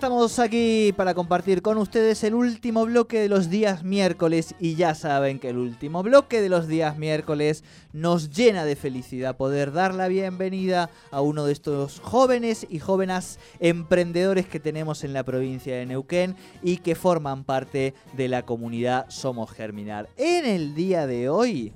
Estamos aquí para compartir con ustedes el último bloque de los días miércoles y ya saben que el último bloque de los días miércoles nos llena de felicidad poder dar la bienvenida a uno de estos jóvenes y jóvenes emprendedores que tenemos en la provincia de Neuquén y que forman parte de la comunidad Somos Germinar. En el día de hoy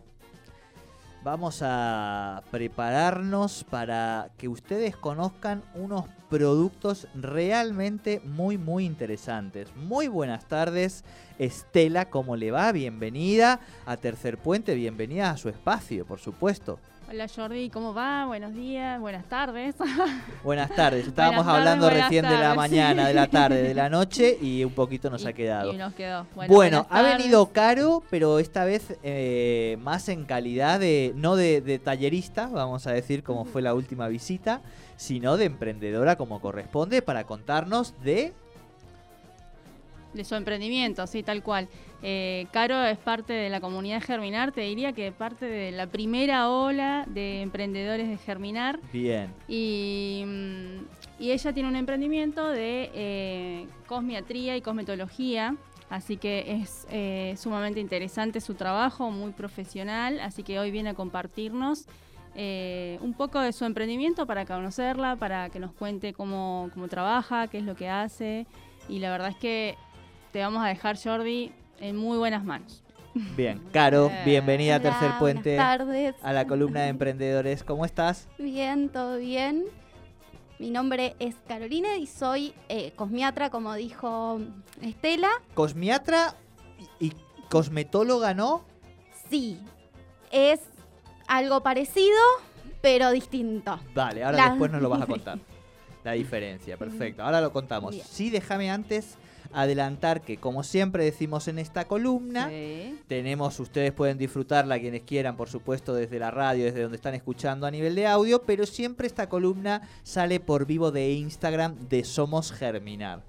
vamos a prepararnos para que ustedes conozcan unos productos realmente muy muy interesantes. Muy buenas tardes, Estela, ¿cómo le va? Bienvenida a Tercer Puente, bienvenida a su espacio, por supuesto. Hola Jordi, ¿cómo va? Buenos días, buenas tardes. Buenas tardes, estábamos Buenas hablando recién de la mañana, sí. de la tarde, de la noche y un poquito nos Y- ha quedado. Y nos quedó. Bueno, ha tardes. venido caro, pero esta vez eh, más en calidad de, no de, de tallerista, vamos a decir como fue la última visita, sino de emprendedora como corresponde para contarnos de... De su emprendimiento, sí, tal cual. Eh, Caro es parte de la comunidad Germinar, te diría que parte de la primera ola de emprendedores de Germinar. Bien, Y, mm, y ella tiene un emprendimiento de eh, cosmiatría y cosmetología. Así que es eh, sumamente interesante su trabajo, muy profesional. Así que hoy viene a compartirnos eh, un poco de su emprendimiento para conocerla, para que nos cuente cómo, cómo trabaja, qué es lo que hace. Y la verdad es que te vamos a dejar, Jordi, en muy buenas manos. bien. Caro, bienvenida a Hola, Tercer Puente, Buenas tardes. a la columna de emprendedores. ¿Cómo estás? Bien, todo bien. Mi nombre es Carolina y soy eh, cosmiatra, como dijo Estela. Cosmiatra y, y cosmetóloga, ¿no? Sí, es algo parecido, pero distinto. Vale, ahora La- después nos lo vas a contar. La diferencia, perfecto. Ahora lo contamos. Bien. Sí, déjame antes adelantar que, como siempre decimos en esta columna, Sí. tenemos, ustedes pueden disfrutarla quienes quieran, por supuesto, desde la radio, desde donde están escuchando a nivel de audio, pero siempre esta columna sale por vivo de Instagram de Somos Germinar.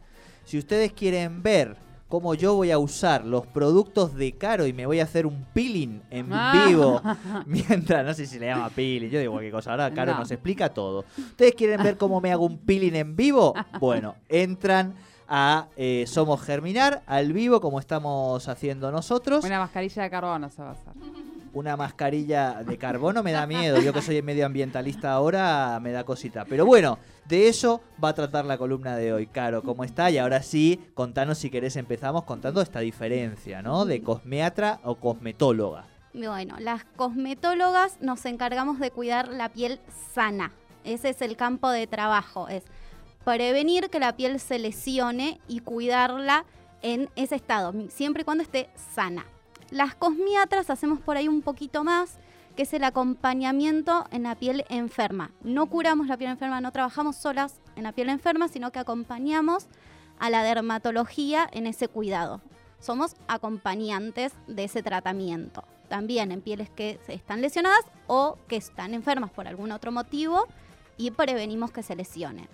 Si ustedes quieren ver cómo yo voy a usar los productos de Caro y me voy a hacer un peeling en Ah. vivo, mientras, no sé si le llama peeling, yo digo cualquier cosa, ahora Caro No. nos explica todo. ¿Ustedes quieren ver cómo me hago un peeling en vivo? Bueno, entran a eh, Somos Germinar, al vivo, como estamos haciendo nosotros. Una mascarilla de carbono se va a hacer. Una mascarilla de carbono me da miedo. Yo que soy medioambientalista ahora, me da cosita. Pero bueno, de eso va a tratar la columna de hoy. Caro, ¿cómo está? Y ahora sí, contanos si querés, empezamos contando esta diferencia, ¿no? De cosmeatra o cosmetóloga. Bueno, las cosmetólogas nos encargamos de cuidar la piel sana. Ese es el campo de trabajo, es prevenir que la piel se lesione y cuidarla en ese estado, siempre y cuando esté sana. Las cosmiatras hacemos por ahí un poquito más, que es el acompañamiento en la piel enferma. No curamos la piel enferma, no trabajamos solas en la piel enferma, sino que acompañamos a la dermatología en ese cuidado. Somos acompañantes de ese tratamiento. También en pieles que están lesionadas o que están enfermas por algún otro motivo y prevenimos que se lesionen.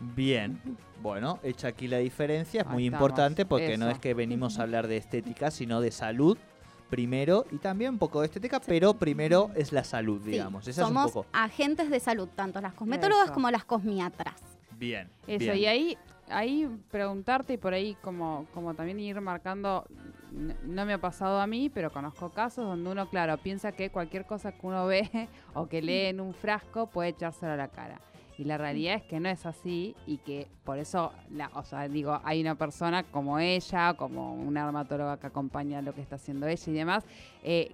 Bien. Bueno, hecha aquí la diferencia, es Ahí muy estamos, importante porque no es que venimos a hablar de estética, sino de salud primero y también un poco de estética, pero primero es la salud, Sí, digamos. Esa es un somos poco. agentes de salud, tanto las cosmetólogas Eso. como las cosmiatras. Bien. Eso, bien. y ahí, ahí preguntarte y por ahí como, como también ir marcando, no me ha pasado a mí, pero conozco casos donde uno, claro, piensa que cualquier cosa que uno ve o que lee en un frasco puede echárselo a la cara. Y la realidad es que no es así y que por eso, o sea, digo, hay una persona como ella, como una dermatóloga que acompaña lo que está haciendo ella y demás, eh,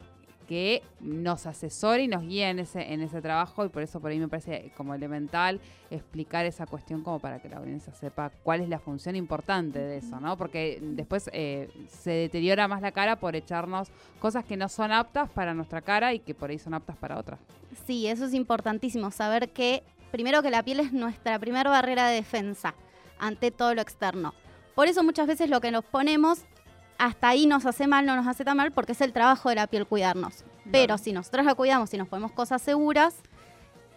que nos asesora y nos guía en ese, en ese trabajo y por eso por ahí me parece como elemental explicar esa cuestión como para que la audiencia sepa cuál es la función importante de eso, ¿no? Porque después eh, se deteriora más la cara por echarnos cosas que no son aptas para nuestra cara y que por ahí son aptas para otras. Sí, eso es importantísimo, saber que primero que la piel es nuestra primera barrera de defensa ante todo lo externo. Por eso muchas veces lo que nos ponemos hasta ahí nos hace mal, no nos hace tan mal, porque es el trabajo de la piel cuidarnos. Pero si nosotros la cuidamos y nos ponemos cosas seguras,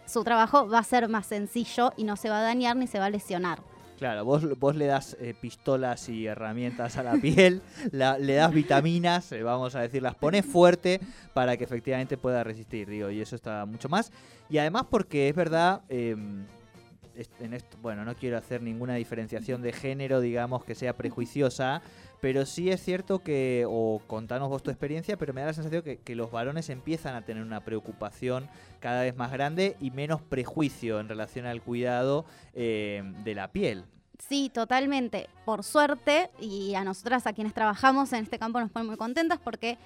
su trabajo va a ser más sencillo y no se va a dañar ni se va a lesionar. Claro, vos, vos le das eh, pistolas y herramientas a la piel, la- le das vitaminas, eh, vamos a decir, las pones fuerte para que efectivamente pueda resistir, digo, y eso está mucho más. Y además porque es verdad, est- en esto, bueno, no quiero hacer ninguna diferenciación de género, digamos, que sea prejuiciosa, pero sí es cierto que, o contanos vos tu experiencia, pero me da la sensación que, los varones empiezan a tener una preocupación cada vez más grande y menos prejuicio en relación al cuidado eh, de la piel. Sí, totalmente. Por suerte, y a nosotras, a quienes trabajamos en este campo, nos ponen muy contentas porque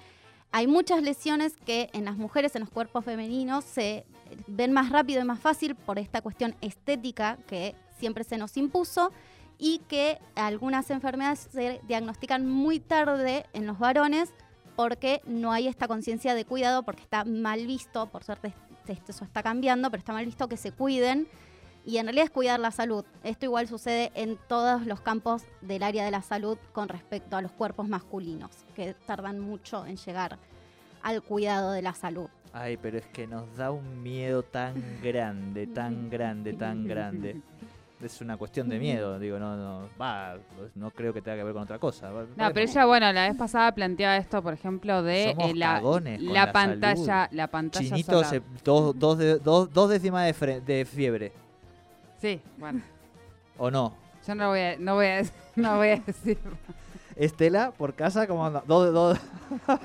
hay muchas lesiones que en las mujeres, en los cuerpos femeninos, se ven más rápido y más fácil por esta cuestión estética que siempre se nos impuso y que algunas enfermedades se diagnostican muy tarde en los varones porque no hay esta conciencia de cuidado, porque está mal visto, por suerte esto está cambiando, pero está mal visto que se cuiden y en realidad es cuidar la salud. Esto igual sucede en todos los campos del área de la salud con respecto a los cuerpos masculinos, que tardan mucho en llegar al cuidado de la salud. Ay, pero es que nos da un miedo tan grande, tan grande, tan grande. Es una cuestión de miedo, digo, no, no, va, pues no creo que tenga que ver con otra cosa. No, bueno. pero ella, bueno, la vez pasada planteaba esto, por ejemplo, de Somos eh, la, la la pantalla, salud. la pantalla Chinito, se- dos, dos, de- dos, dos décimas de, de fiebre, Sí, bueno, ¿o no? yo no voy a, no voy a, dec- no voy a decir. Estela, por casa, ¿cómo anda? Dos- dos-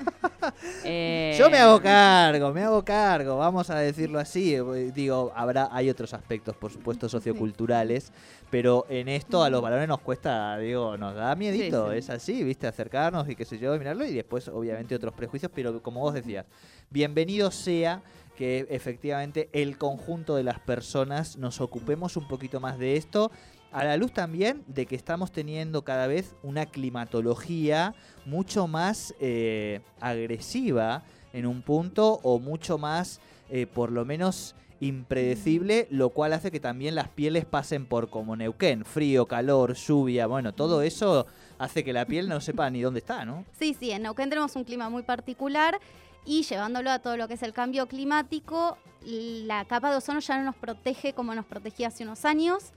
Eh, Yo me hago cargo, me hago cargo, vamos a decirlo así. Digo, habrá, hay otros aspectos, por supuesto, socioculturales, pero en esto a los varones nos cuesta, digo, nos da miedito, Sí, sí. es así, viste, acercarnos y qué sé yo, y mirarlo, y después, obviamente, otros prejuicios, pero como vos decías, bienvenido sea que efectivamente el conjunto de las personas nos ocupemos un poquito más de esto. A la luz también de que estamos teniendo cada vez una climatología mucho más eh, agresiva en un punto o mucho más, eh, por lo menos, impredecible, lo cual hace que también las pieles pasen por como Neuquén, frío, calor, lluvia, bueno, todo eso hace que la piel no sepa ni dónde está, ¿no? Sí, sí, en Neuquén tenemos un clima muy particular y llevándolo a todo lo que es el cambio climático, la capa de ozono ya no nos protege como nos protegía hace unos años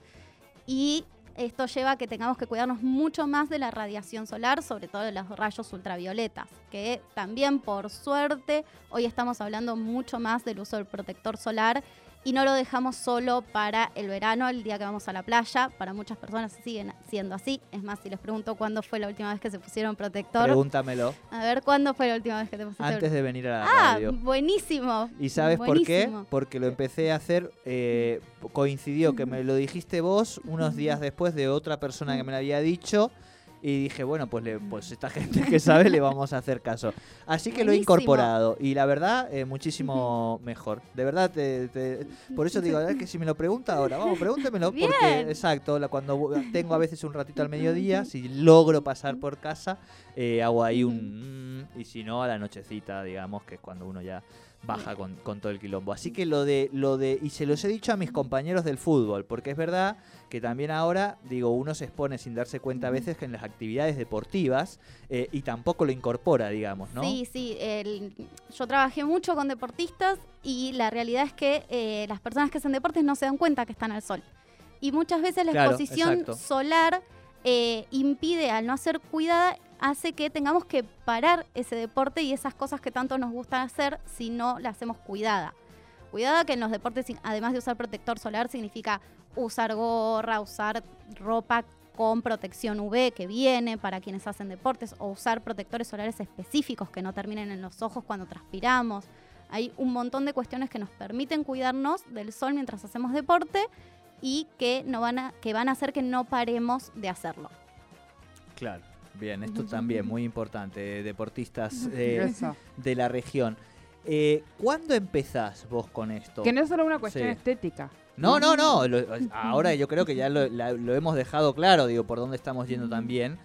y esto lleva a que tengamos que cuidarnos mucho más de la radiación solar, sobre todo de los rayos ultravioletas, que también por suerte hoy estamos hablando mucho más del uso del protector solar y no lo dejamos solo para el verano, el día que vamos a la playa. Para muchas personas siguen siendo así. Es más, si les pregunto cuándo fue la última vez que se pusieron protector, Pregúntamelo a ver cuándo fue la última vez que te pusiste antes de venir a la Ah, radio. buenísimo. ¿Y sabes por qué? Porque lo empecé a hacer, eh, coincidió que me lo dijiste vos unos días después de otra persona que me lo había dicho. Y dije, bueno, pues, le, pues esta gente que sabe le vamos a hacer caso. Así que lo he incorporado. Y la verdad, eh, muchísimo mejor. De verdad, te- te- por eso digo, es que si me lo pregunta ahora, vamos, pregúntemelo. Porque, exacto, cuando tengo a veces un ratito al mediodía, si logro pasar por casa, eh, hago ahí un... mm, y si no, a la nochecita, digamos, que es cuando uno ya baja con, con todo el quilombo. Así que lo de, lo de, y se los he dicho a mis compañeros del fútbol, porque es verdad que también ahora, digo, uno se expone sin darse cuenta a veces que en las actividades deportivas eh, y tampoco lo incorpora, digamos, ¿no? Sí, sí. el- yo trabajé mucho con deportistas y la realidad es que eh, las personas que hacen deportes no se dan cuenta que están al sol. Y muchas veces la Claro, exposición exacto. solar eh, impide, al no ser cuidada, hace que tengamos que parar ese deporte y esas cosas que tanto nos gustan hacer si no la hacemos cuidada. Cuidada que en los deportes, además de usar protector solar, significa usar gorra, usar ropa con protección UV que viene para quienes hacen deportes o usar protectores solares específicos que no terminen en los ojos cuando transpiramos. Hay un montón de cuestiones que nos permiten cuidarnos del sol mientras hacemos deporte y que, no van, a, que van a hacer que no paremos de hacerlo. Claro. Bien, esto también muy importante, deportistas eh, de la región. Eh, ¿Cuándo empezás vos con esto? Que no es solo una cuestión Sí. estética. No, no, no. lo- ahora yo creo que ya lo, la- lo hemos dejado claro, digo, por dónde estamos yendo también.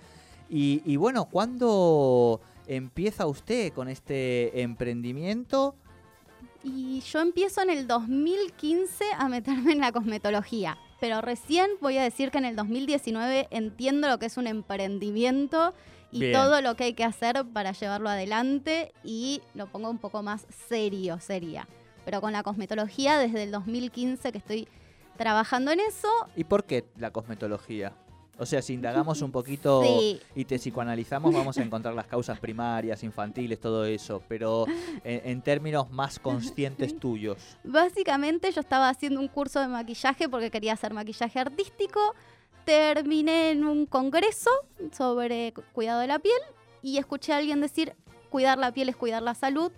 Y, y bueno, ¿cuándo empieza usted con este emprendimiento? Y yo empiezo en el 2015 a meterme en la cosmetología. Pero recién voy a decir que en el 2019 entiendo lo que es un emprendimiento y Bien. todo lo que hay que hacer para llevarlo adelante y lo pongo un poco más serio, seria. Pero con la cosmetología desde el 2015 que estoy trabajando en eso, ¿Y por qué la cosmetología? O sea, si indagamos un poquito Sí. y te psicoanalizamos, vamos a encontrar las causas primarias, infantiles, todo eso. Pero en, en términos más conscientes tuyos. Básicamente yo estaba haciendo un curso de maquillaje porque quería hacer maquillaje artístico. Terminé en un congreso sobre cu- cuidado de la piel y escuché a alguien decir cuidar la piel es cuidar la salud.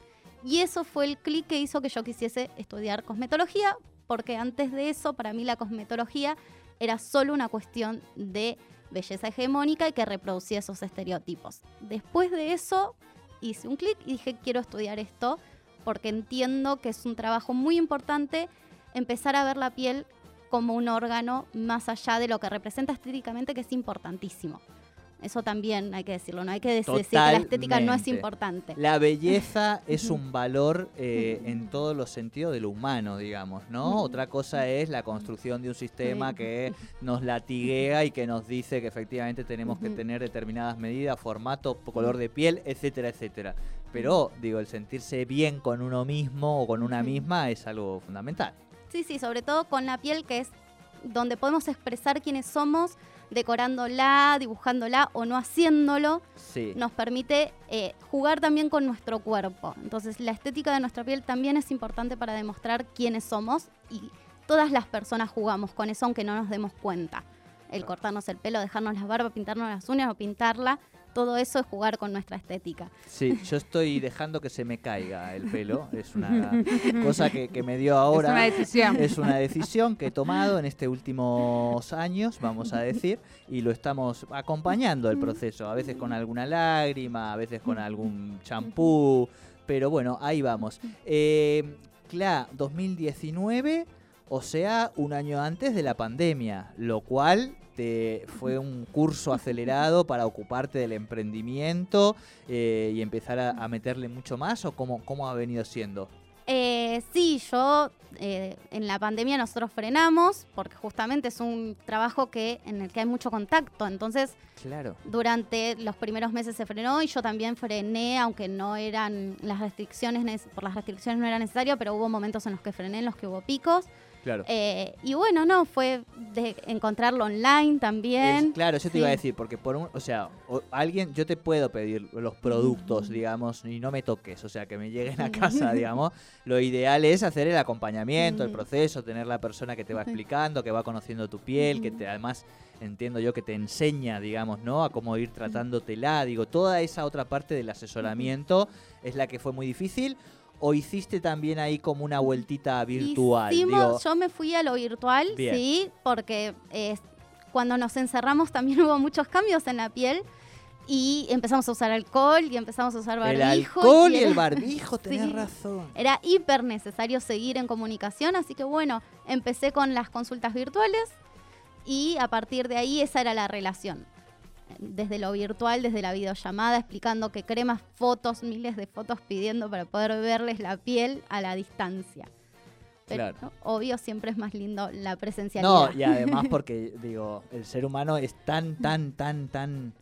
Y eso fue el clic que hizo que yo quisiese estudiar cosmetología, porque antes de eso, para mí la cosmetología era solo una cuestión de belleza hegemónica y que reproducía esos estereotipos. Después de eso, hice un clic y dije, quiero estudiar esto, porque entiendo que es un trabajo muy importante empezar a ver la piel como un órgano más allá de lo que representa estéticamente, que es importantísimo. Eso también hay que decirlo, no hay que decir que la estética no es importante. La belleza es un valor eh, en todos los sentidos de lo humano, digamos, ¿no? Otra cosa es la construcción de un sistema que nos latiguea y que nos dice que efectivamente tenemos que tener determinadas medidas, formato, color de piel, etcétera, etcétera. Pero, digo, el sentirse bien con uno mismo o con una misma es algo fundamental. Sí, sí, sobre todo con la piel que es donde podemos expresar quiénes somos, decorándola, dibujándola o no haciéndolo, Sí. nos permite eh, jugar también con nuestro cuerpo. Entonces la estética de nuestra piel también es importante para demostrar quiénes somos y todas las personas jugamos con eso aunque no nos demos cuenta. El cortarnos el pelo, dejarnos las barbas, pintarnos las uñas o pintarla, todo eso es jugar con nuestra estética. Sí, yo estoy dejando que se me caiga el pelo. Es una cosa que, que me dio ahora. Es una decisión. Es una decisión que he tomado en estos últimos años, vamos a decir, y lo estamos acompañando el proceso, a veces con alguna lágrima, a veces con algún champú, pero bueno, ahí vamos. Eh, CLA 2019, o sea, un año antes de la pandemia, lo cual te fue un curso acelerado para ocuparte del emprendimiento eh, y empezar a, a meterle mucho más, o cómo, cómo ha venido siendo. Eh, sí, yo eh, en la pandemia nosotros frenamos porque justamente es un trabajo que en el que hay mucho contacto, entonces Claro. durante los primeros meses se frenó y yo también frené, aunque no eran las restricciones, por las restricciones no era necesario, pero hubo momentos en los que frené, en los que hubo picos. Claro. Eh, y bueno, no, fue de encontrarlo online también. Es- claro, yo te iba a Sí. decir, porque por un, o sea, o- alguien, yo te puedo pedir los productos, digamos, y no me toques, o sea, que me lleguen a casa, digamos. Lo ideal es hacer el acompañamiento, el proceso, tener la persona que te va explicando, que va conociendo tu piel, que te, además entiendo yo que te enseña, digamos, ¿no? A cómo ir tratándotela, digo, toda esa otra parte del asesoramiento es la que fue muy difícil. ¿O hiciste también ahí como una vueltita virtual? Hicimos- Digo, yo me fui a lo virtual, Bien. sí, porque eh, cuando nos encerramos también hubo muchos cambios en la piel y empezamos a usar alcohol y empezamos a usar el barbijo. alcohol y era- el barbijo, tenés Sí. razón. Era hiper necesario seguir en comunicación, así que bueno, empecé con las consultas virtuales y a partir de ahí esa era la relación. Desde lo virtual, desde la videollamada, explicando que cremas, fotos, miles de fotos pidiendo para poder verles la piel a la distancia. Pero Claro. obvio siempre es más lindo la presencialidad. No, y además porque, digo, el ser humano es tan, tan, tan, tan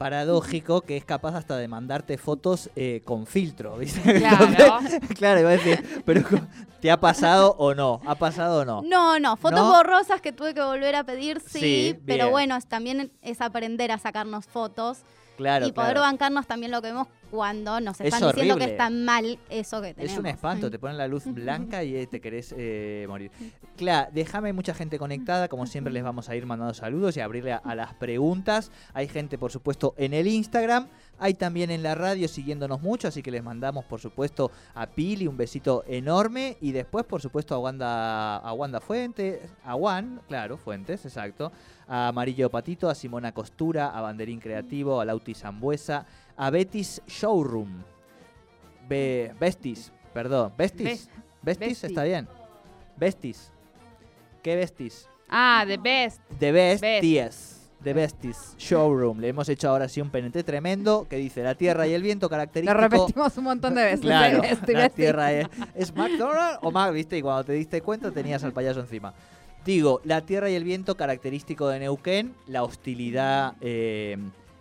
paradójico que es capaz hasta de mandarte fotos eh, con filtro, ¿viste? Claro. Entonces, claro, iba a decir, pero ¿te ha pasado o no? ¿Ha pasado o no? No, no, fotos ¿No? borrosas que tuve que volver a pedir, sí, Sí, pero bueno, es- también es aprender a sacarnos fotos Claro, y poder claro. bancarnos también lo que vemos cuando nos Es están diciendo que está mal eso que tenemos. Es un espanto, te ponen la luz blanca y eh, te querés eh, morir. Claro, déjame mucha gente conectada, como siempre les vamos a ir mandando saludos y abrirle a, a las preguntas. Hay gente, por supuesto, en el Instagram, hay también en la radio siguiéndonos mucho, así que les mandamos, por supuesto, a Pili un besito enorme y después, por supuesto, a Wanda, a Wanda Fuentes, a Juan, claro, Fuentes, exacto, a Amarillo Patito, a Simona Costura, a Banderín Creativo, a Lauti Zambuesa, a Betis Showroom. Be Bestis, perdón, Bestis. Bes- Bestis está bien. Bestis. ¿Qué Bestis? Ah, The Best. The Besties. The Besties Showroom. Le hemos hecho ahora sí un penete tremendo que dice la tierra y el viento Lo característico. repetimos un montón de veces. Claro, Best, The la Best. tierra es, es McDonald's o Mac, viste, y cuando te diste cuenta tenías al payaso encima. Digo, la tierra y el viento característico de Neuquén, la hostilidad. eh,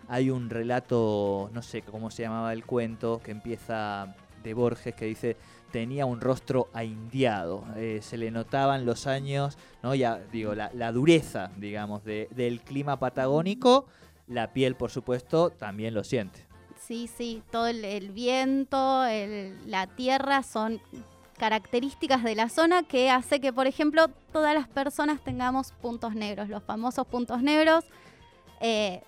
hay un relato, no sé cómo se llamaba el cuento, que empieza de Borges, que dice tenía un rostro aindiado. eh, se le notaban los años, ¿no? Ya digo, la, dureza, digamos, de- del clima patagónico. La piel, por supuesto, también lo siente. Sí, sí, todo el, viento, la tierra son características de la zona que hace que, por ejemplo, todas las personas tengamos puntos negros, los famosos puntos negros, eh,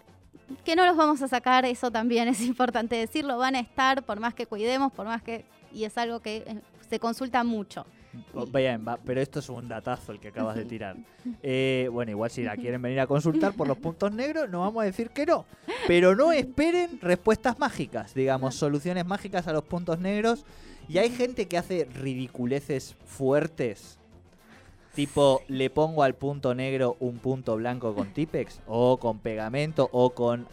que no los vamos a sacar, eso también es importante decirlo, van a estar por más que cuidemos, por más que... Y es algo que eh, se consulta mucho. Bien, va, pero esto es un datazo el que acabas de tirar. Eh, bueno, igual si la quieren venir a consultar por los puntos negros, no vamos a decir que no. Pero no esperen respuestas mágicas, digamos, soluciones mágicas a los puntos negros. Y hay gente que hace ridiculeces fuertes. Tipo, le pongo al punto negro un punto blanco con Tipex, o con pegamento, o con...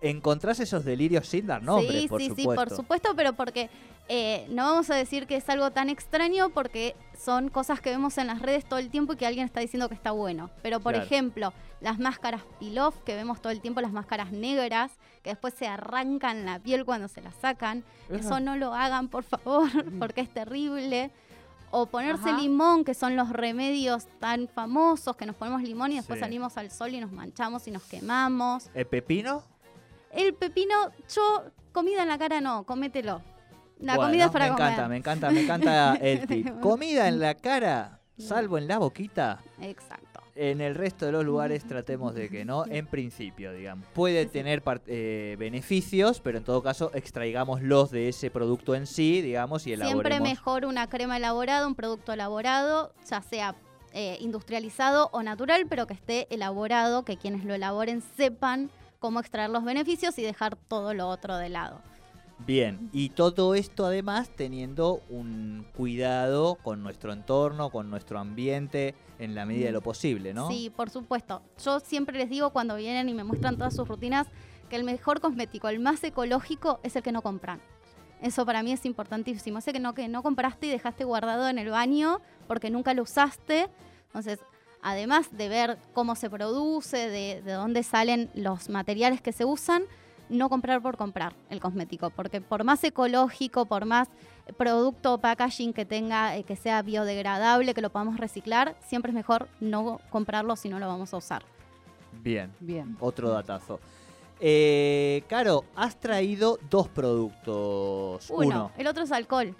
¿Encontrás esos delirios sin dar nombre, sí, por sí, supuesto? sí, por supuesto, pero porque eh, no vamos a decir que es algo tan extraño porque son cosas que vemos en las redes todo el tiempo y que alguien está diciendo que está bueno. Pero, por Claro. ejemplo, las máscaras peel-off que vemos todo el tiempo, las máscaras negras, que después se arrancan la piel cuando se las sacan, eso no lo hagan, por favor, porque es terrible. O ponerse Ajá. limón, que son los remedios tan famosos, que nos ponemos limón y después Sí. salimos al sol y nos manchamos y nos quemamos. ¿El pepino? El pepino, yo, comida en la cara no, comételo. La Bueno, comida es para me comer. encanta, me encanta, me encanta el tip. Comida en la cara, salvo en la boquita. Exacto. En el resto de los lugares tratemos de que no, en principio, digamos. Puede tener eh, beneficios, pero en todo caso extraigámoslos de ese producto en sí, digamos, y Siempre elaboremos. mejor una crema elaborada, un producto elaborado, ya sea eh, industrializado o natural, pero que esté elaborado, que quienes lo elaboren sepan cómo extraer los beneficios y dejar todo lo otro de lado. Bien, y todo esto además teniendo un cuidado con nuestro entorno, con nuestro ambiente, en la medida de lo posible, ¿no? Sí, por supuesto. Yo siempre les digo cuando vienen y me muestran todas sus rutinas que el mejor cosmético, el más ecológico, es el que no compran. Eso para mí es importantísimo. Ese que no, que no compraste y dejaste guardado en el baño porque nunca lo usaste. Entonces, además de ver cómo se produce, de, de dónde salen los materiales que se usan, no comprar por comprar el cosmético. Porque por más ecológico, por más producto o packaging que tenga, eh, que sea biodegradable, que lo podamos reciclar, siempre es mejor no comprarlo si no lo vamos a usar. Bien, Bien. otro datazo. Eh, Caro, has traído dos productos. Uno, Uno. el otro es alcohol,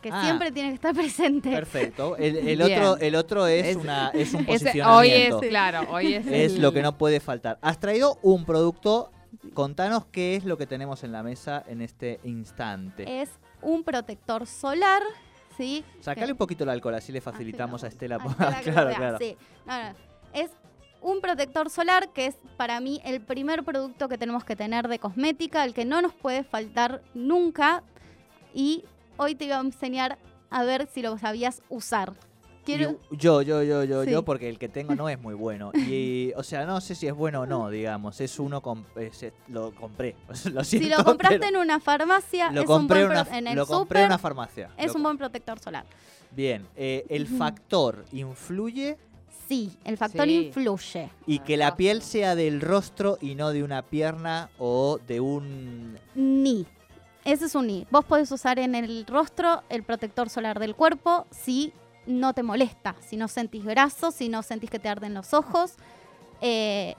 que Ah. siempre tiene que estar presente. Perfecto. El, otro, el otro es, Es- una, es un Ese- hoy es, posicionamiento. claro, hoy es, Es el- lo que no puede faltar. Has traído un producto. Contanos qué es lo que tenemos en la mesa en este instante. Es un protector solar, ¿sí? Sacale que- un poquito el alcohol, así le facilitamos Así a Estela. a claro, claro. sí. No, no, Es un protector solar que es para mí el primer producto que tenemos que tener de cosmética, el que no nos puede faltar nunca. Y hoy te iba a enseñar a ver si lo sabías usar. Quiero, yo, yo, yo, yo, Sí. yo, porque el que tengo no es muy bueno. Y, o sea, no sé si es bueno o no, digamos. Es uno, com- es- es- lo compré. lo si lo compraste pero en una farmacia, lo es un compré buen en una, pro- en el lo compré en una farmacia. es Lo un buen protector solar. Bien, eh, el factor influye Sí, el factor Sí. influye. y que la piel sea del rostro y no de una pierna o de un... Ni. Ese es un ni. Vos podés usar en el rostro el protector solar del cuerpo si no te molesta, si no sentís graso, si no sentís que te arden los ojos. Eh,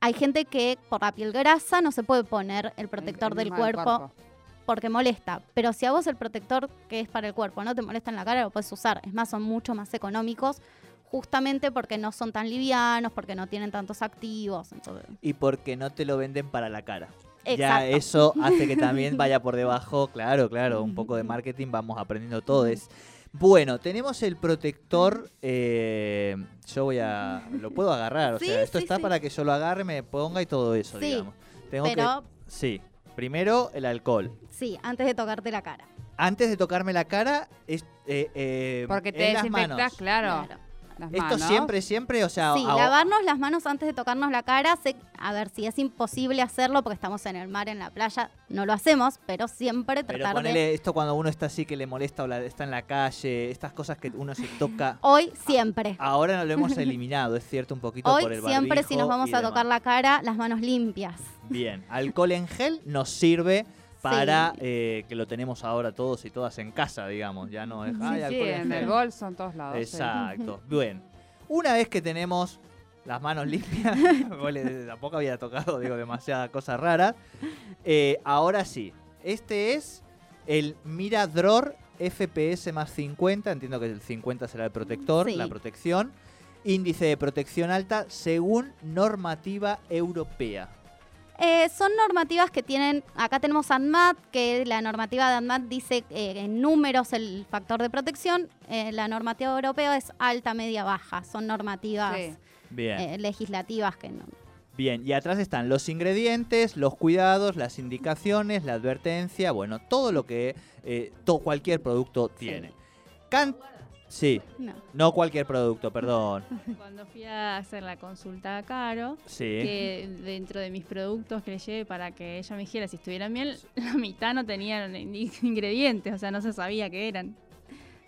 hay gente que por la piel grasa no se puede poner el protector el del cuerpo, porque molesta. Pero si a vos el protector que es para el cuerpo no te molesta en la cara, lo puedes usar. Es más, son mucho más económicos justamente porque no son tan livianos, porque no tienen tantos activos. Entonces, Y porque no te lo venden para la cara. Ya eso hace que también vaya por debajo, claro, claro, un poco de marketing, vamos aprendiendo todo. Es bueno, tenemos el protector. eh, yo voy a. Lo puedo agarrar. O Sí, sea, esto sí, está sí. para que yo lo agarre, me ponga y todo eso, Sí, digamos. Tengo pero que. Sí. Primero el alcohol. sí, antes de tocarte la cara. Antes de tocarme la cara, es, eh, eh, Porque te en las desinfectás, manos. claro. Claro. Las Esto manos. siempre, siempre, o sea, Sí, a- lavarnos las manos antes de tocarnos la cara. Sé- a ver, si es imposible hacerlo porque estamos en el mar, en la playa, no lo hacemos, pero siempre pero tratar de... ponele esto cuando uno está así que le molesta o la- está en la calle, estas cosas que uno se toca. Hoy, siempre. Ahora no lo hemos eliminado, es cierto, un poquito Hoy, por el siempre, si nos vamos a demás. tocar la cara, las manos limpias. Bien, alcohol en gel nos sirve para eh, que lo tenemos ahora todos y todas en casa, digamos. Ya no es. Sí, "Ay, sí, en el gel". bolso, en todos lados. Exacto. Bien. Una vez que tenemos las manos limpias, tampoco había tocado, digo, demasiadas cosas raras. eh, ahora sí, este es el Mirador FPS más 50. Entiendo que el 50 será el protector, la protección. Índice de protección alta según normativa europea. Eh, son normativas que tienen, acá tenemos ANMAT, que la normativa de ANMAT dice eh, en números el factor de protección, eh, la normativa europea es alta, media, baja, son normativas Sí. Bien. eh, legislativas que no. Bien, y atrás están los ingredientes, los cuidados, las indicaciones, la advertencia, bueno, todo lo que eh, to- cualquier producto tiene. Can- sí, no. no cualquier producto, perdón. Cuando fui a hacer la consulta a Caro, Sí. que dentro de mis productos que le llevé para que ella me dijera si estuvieran bien, la mitad no tenían in- ingredientes, o sea, no se sabía qué eran.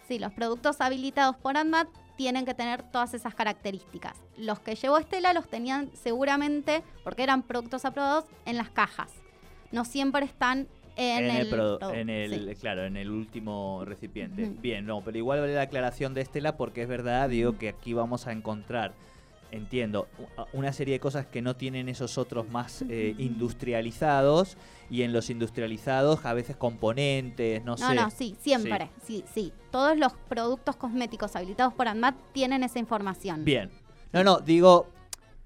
Sí, los productos habilitados por ANMAT tienen que tener todas esas características. Los que llevó Estela los tenían seguramente, porque eran productos aprobados, en las cajas. No siempre están en, En el, el, en sí. claro, en el último recipiente. Bien, no, pero igual vale la aclaración de Estela porque es verdad, digo que aquí vamos a encontrar, entiendo, una serie de cosas que no tienen esos otros más eh, industrializados y en los industrializados a veces componentes, no, No, sé. no, sí, siempre. Sí. sí, Todos los productos cosméticos habilitados por ANMAT tienen esa información. Bien. No, no, digo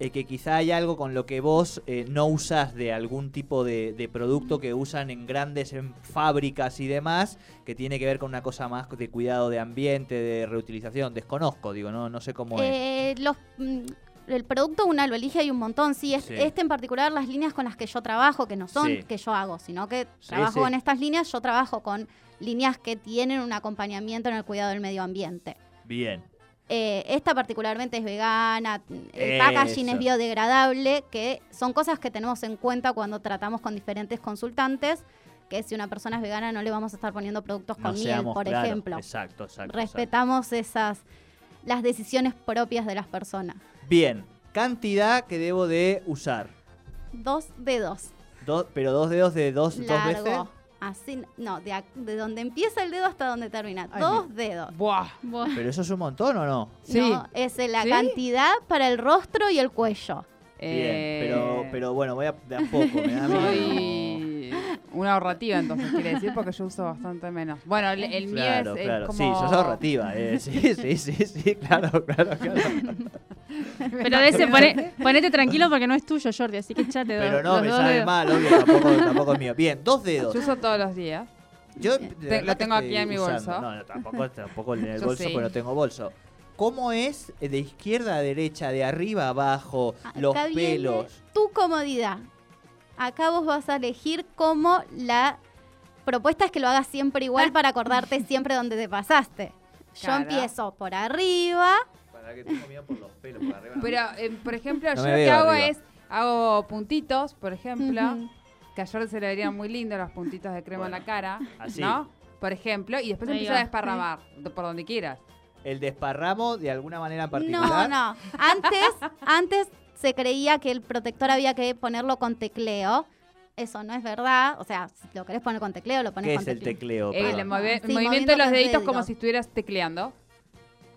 eh, que quizá hay algo con lo que vos eh, no usás de algún tipo de, de producto que usan en grandes en fábricas y demás, que tiene que ver con una cosa más de cuidado de ambiente, de reutilización. Desconozco, digo, no, no sé cómo es. Eh, los, mm, el producto una lo elige hay un montón. Sí, es- Sí. este en particular, las líneas con las que yo trabajo, que no son Sí. que yo hago, sino que Sí, trabajo con estas líneas, yo trabajo con líneas que tienen un acompañamiento en el cuidado del medio ambiente. Bien. Eh, esta particularmente es vegana, el Eso. packaging es biodegradable, que son cosas que tenemos en cuenta cuando tratamos con diferentes consultantes, que si una persona es vegana no le vamos a estar poniendo productos No con miel, por claro. ejemplo. Exacto, exacto. exacto. Respetamos esas las decisiones propias de las personas. Bien. Cantidad que debo de usar. Dos dedos. Do- pero dos dedos de dos, dos veces. Así, no, de, ac- de donde empieza el dedo hasta donde termina. Ay, Dos dedos. Buah. Buah. Pero eso es un montón o no? Sí. No, es la ¿Sí? cantidad para el rostro y el cuello. Bien, Eh, pero, pero bueno, voy a de a poco, me da miedo. Una ahorrativa, entonces quiere decir, porque yo uso bastante menos. Bueno, el, el mío Claro, es, es claro. como... Sí, sos ahorrativa. eh, Sí, sí, sí, sí, claro, claro, claro. Pero de ese, pone- ponete tranquilo porque no es tuyo, Jordi, así que echate dos- Pero no, los me sabe dedos. mal, obvio, tampoco, tampoco es mío. Bien, dos dedos. Yo uso todos los días. Yo Te- lo tengo aquí en mi usando- bolso. No, no, tampoco, tampoco en el Yo bolso, sí. pero no tengo bolso. ¿Cómo es de izquierda a derecha, de arriba a abajo, los Acá viene pelos? Tu comodidad. Acá vos vas a elegir cómo la propuesta es que lo hagas siempre igual para acordarte siempre dónde te pasaste. Yo empiezo por arriba. Para que tengo miedo por los pelos, por arriba. Pero, eh, por ejemplo, No yo lo que hago arriba. es, hago puntitos, por ejemplo, Ujú. que a Jordi se le verían muy lindos los puntitos de crema en la cara, así. ¿no? Por ejemplo, y después empiezo a desparramar de- por donde quieras. ¿El desparramo de alguna manera en No, particular? no. Antes, antes se creía que el protector había que ponerlo con tecleo. Eso no es verdad. O sea, si lo querés poner con tecleo, lo pones ¿Qué con es el tecleo? El, move- Sí, movimiento de los los deditos como deditos. si estuvieras tecleando.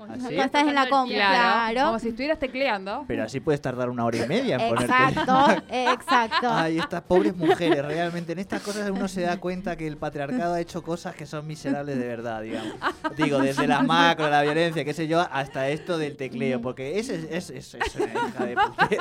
Cuando estás en la compu, Claro, claro. Como si estuvieras tecleando. Pero así puedes tardar una hora y media en ponerte. Exacto, exacto. Ay, estas pobres mujeres, realmente. En estas cosas uno se da cuenta que el patriarcado ha hecho cosas que son miserables de verdad, digamos. Digo, desde las macro, la violencia, qué sé yo, hasta esto del tecleo. Porque ese es, es, es una hija de putez.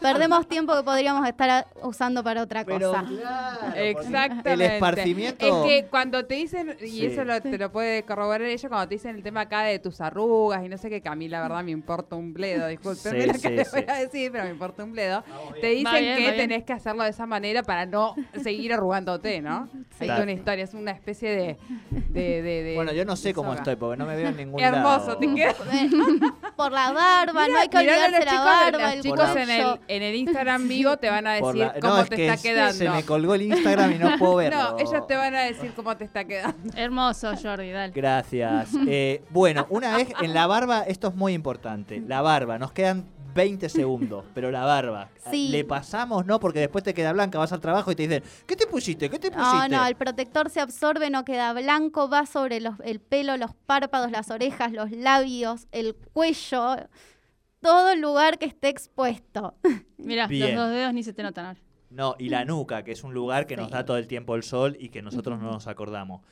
Perdemos tiempo que podríamos estar usando para otra Pero cosa. claro, Exactamente. El esparcimiento. Es que cuando te dicen, y Sí. eso lo- te lo puede corroborar ella, cuando te dicen el tema acá de tus arrugas y no sé qué, que a mí la verdad me importa un bledo, discúlpenme Sí, lo que sí, les voy a decir, pero me importa un bledo. Te Va dicen bien, que tenés que hacerlo de esa manera para no seguir arrugándote, ¿no? Hay una historia, es una especie de... de, de- de- Bueno, yo no sé cómo soga. estoy, porque no me veo en ningún Hermoso, lado. te por la barba, no hay que olvidarse la chicos, barba, los chicos en el, cuello. en el Instagram vivo te van a decir la- cómo no, es te que está se- quedando. Se me colgó el Instagram y no puedo verlo. No, ellos te van a decir cómo te está quedando. Hermoso, Jordi, dale. Gracias. Eh, bueno, una vez en la barba, esto es muy importante. La barba, nos quedan 20 segundos, pero la barba. Sí. Le pasamos, ¿no? Porque después te queda blanca, vas al trabajo y te dicen, ¿qué te pusiste? ¿Qué te pusiste? No, no, el protector se absorbe, no queda blanco, va sobre los- el pelo, los párpados, las orejas, los labios, el cuello, todo el lugar que esté expuesto. Mira, los dos dedos ni se te notan ahora. No, y la nuca, que es un lugar que nos da todo el tiempo el sol y que nosotros no nos acordamos.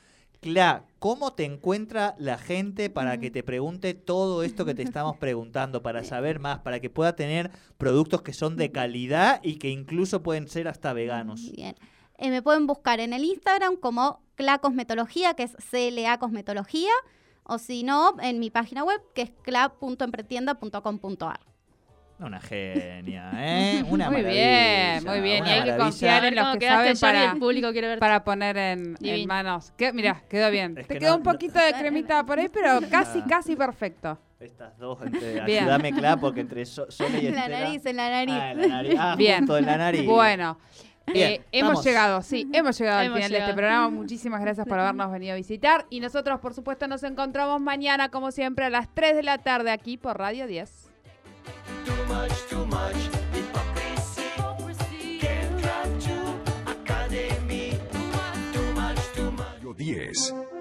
Cla, ¿cómo te encuentra la gente para que te pregunte todo esto que te estamos preguntando, para saber más, para que pueda tener productos que son de calidad y que incluso pueden ser hasta veganos? Bien. Eh, me pueden buscar en el Instagram como CLA Cosmetología, que es CLA Cosmetología, o si no, en mi página web, que es cla.empretienda.com.ar. Una genia, ¿eh? Una Muy maravilla, bien, muy bien. Y hay que confiar en los ¿Cómo que quedaste, saben para, El público quiere ver. para poner en, manos. Que, mira, quedó bien. Es Te que quedó no- un poquito de cremita por ahí, pero casi, casi perfecto. Estas dos, entre, Bien. ayúdame, Cla, porque entre So- Sole y En la Estela- nariz, en la nariz. Ah, en la nariz. Ah, Bien. justo en la nariz. Bueno. Bien, eh, hemos llegado, sí, hemos llegado al final de este programa. Muchísimas gracias por habernos venido a visitar. Y nosotros, por supuesto, nos encontramos mañana, como siempre, a las 3 de la tarde aquí por Radio 10. 10.